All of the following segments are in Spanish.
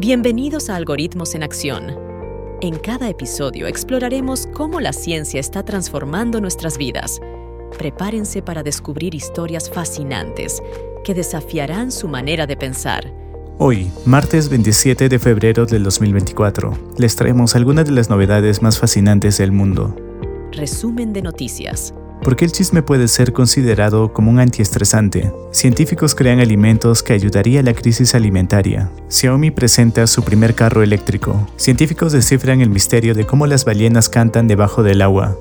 Bienvenidos a Algoritmos en Acción. En cada episodio exploraremos cómo la ciencia está transformando nuestras vidas. Prepárense para descubrir historias fascinantes que desafiarán su manera de pensar. Hoy, martes 27 de febrero del 2024, les traemos algunas de las novedades más fascinantes del mundo. Resumen de noticias. ¿Por qué el chisme puede ser considerado como un antiestresante? Científicos crean alimentos que ayudaría a la crisis alimentaria. Xiaomi presenta su primer carro eléctrico. Científicos descifran el misterio de cómo las ballenas cantan debajo del agua.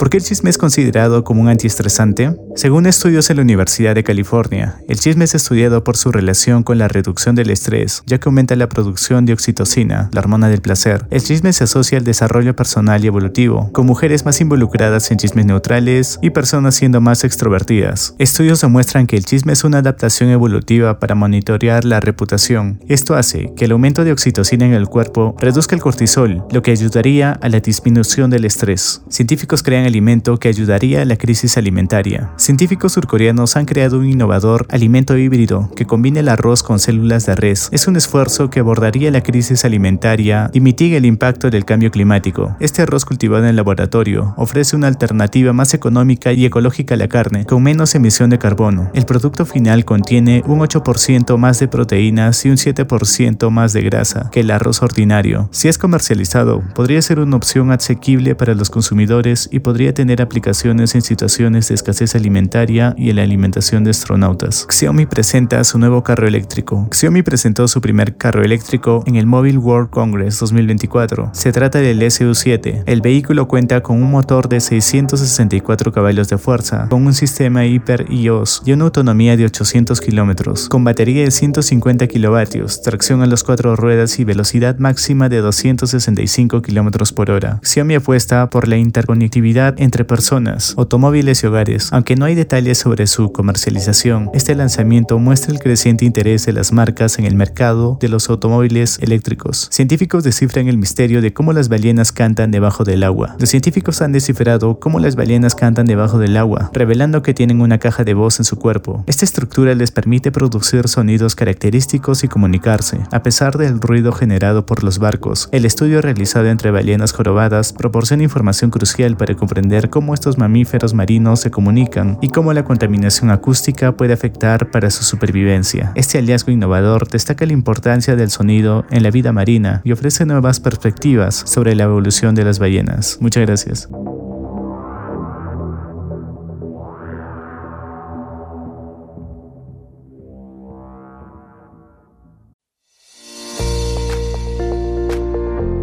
¿Por qué el chisme es considerado como un antiestresante? Según estudios en la Universidad de California, el chisme es estudiado por su relación con la reducción del estrés, ya que aumenta la producción de oxitocina, la hormona del placer. El chisme se asocia al desarrollo personal y evolutivo, con mujeres más involucradas en chismes neutrales y personas siendo más extrovertidas. Estudios demuestran que el chisme es una adaptación evolutiva para monitorear la reputación. Esto hace que el aumento de oxitocina en el cuerpo reduzca el cortisol, lo que ayudaría a la disminución del estrés. Científicos crean alimento que ayudaría a la crisis alimentaria. Científicos surcoreanos han creado un innovador alimento híbrido que combina el arroz con células de res. Es un esfuerzo que abordaría la crisis alimentaria y mitiga el impacto del cambio climático. Este arroz cultivado en laboratorio ofrece una alternativa más económica y ecológica a la carne, con menos emisión de carbono. El producto final contiene un 8% más de proteínas y un 7% más de grasa que el arroz ordinario. Si es comercializado, podría ser una opción asequible para los consumidores y podría tener aplicaciones en situaciones de escasez alimentaria y en la alimentación de astronautas. Xiaomi presenta su nuevo carro eléctrico. Xiaomi presentó su primer carro eléctrico en el Mobile World Congress 2024. Se trata del SU7. El vehículo cuenta con un motor de 664 caballos de fuerza, con un sistema Hyper iOS y una autonomía de 800 kilómetros, con batería de 150 kilovatios, tracción a las cuatro ruedas y velocidad máxima de 265 kilómetros por hora. Xiaomi apuesta por la interconectividad entre personas, automóviles y hogares. Aunque no hay detalles sobre su comercialización, este lanzamiento muestra el creciente interés de las marcas en el mercado de los automóviles eléctricos. Científicos descifran el misterio de cómo las ballenas cantan debajo del agua. Los científicos han descifrado cómo las ballenas cantan debajo del agua, revelando que tienen una caja de voz en su cuerpo. Esta estructura les permite producir sonidos característicos y comunicarse, a pesar del ruido generado por los barcos. El estudio realizado entre ballenas jorobadas proporciona información crucial para comprender cómo estos mamíferos marinos se comunican y cómo la contaminación acústica puede afectar para su supervivencia. Este hallazgo innovador destaca la importancia del sonido en la vida marina y ofrece nuevas perspectivas sobre la evolución de las ballenas. Muchas gracias.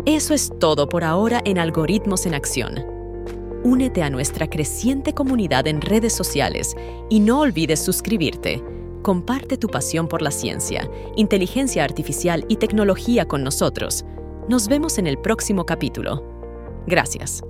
Eso es todo por ahora en Algoritmos en Acción. Únete a nuestra creciente comunidad en redes sociales y no olvides suscribirte. Comparte tu pasión por la ciencia, inteligencia artificial y tecnología con nosotros. Nos vemos en el próximo capítulo. Gracias.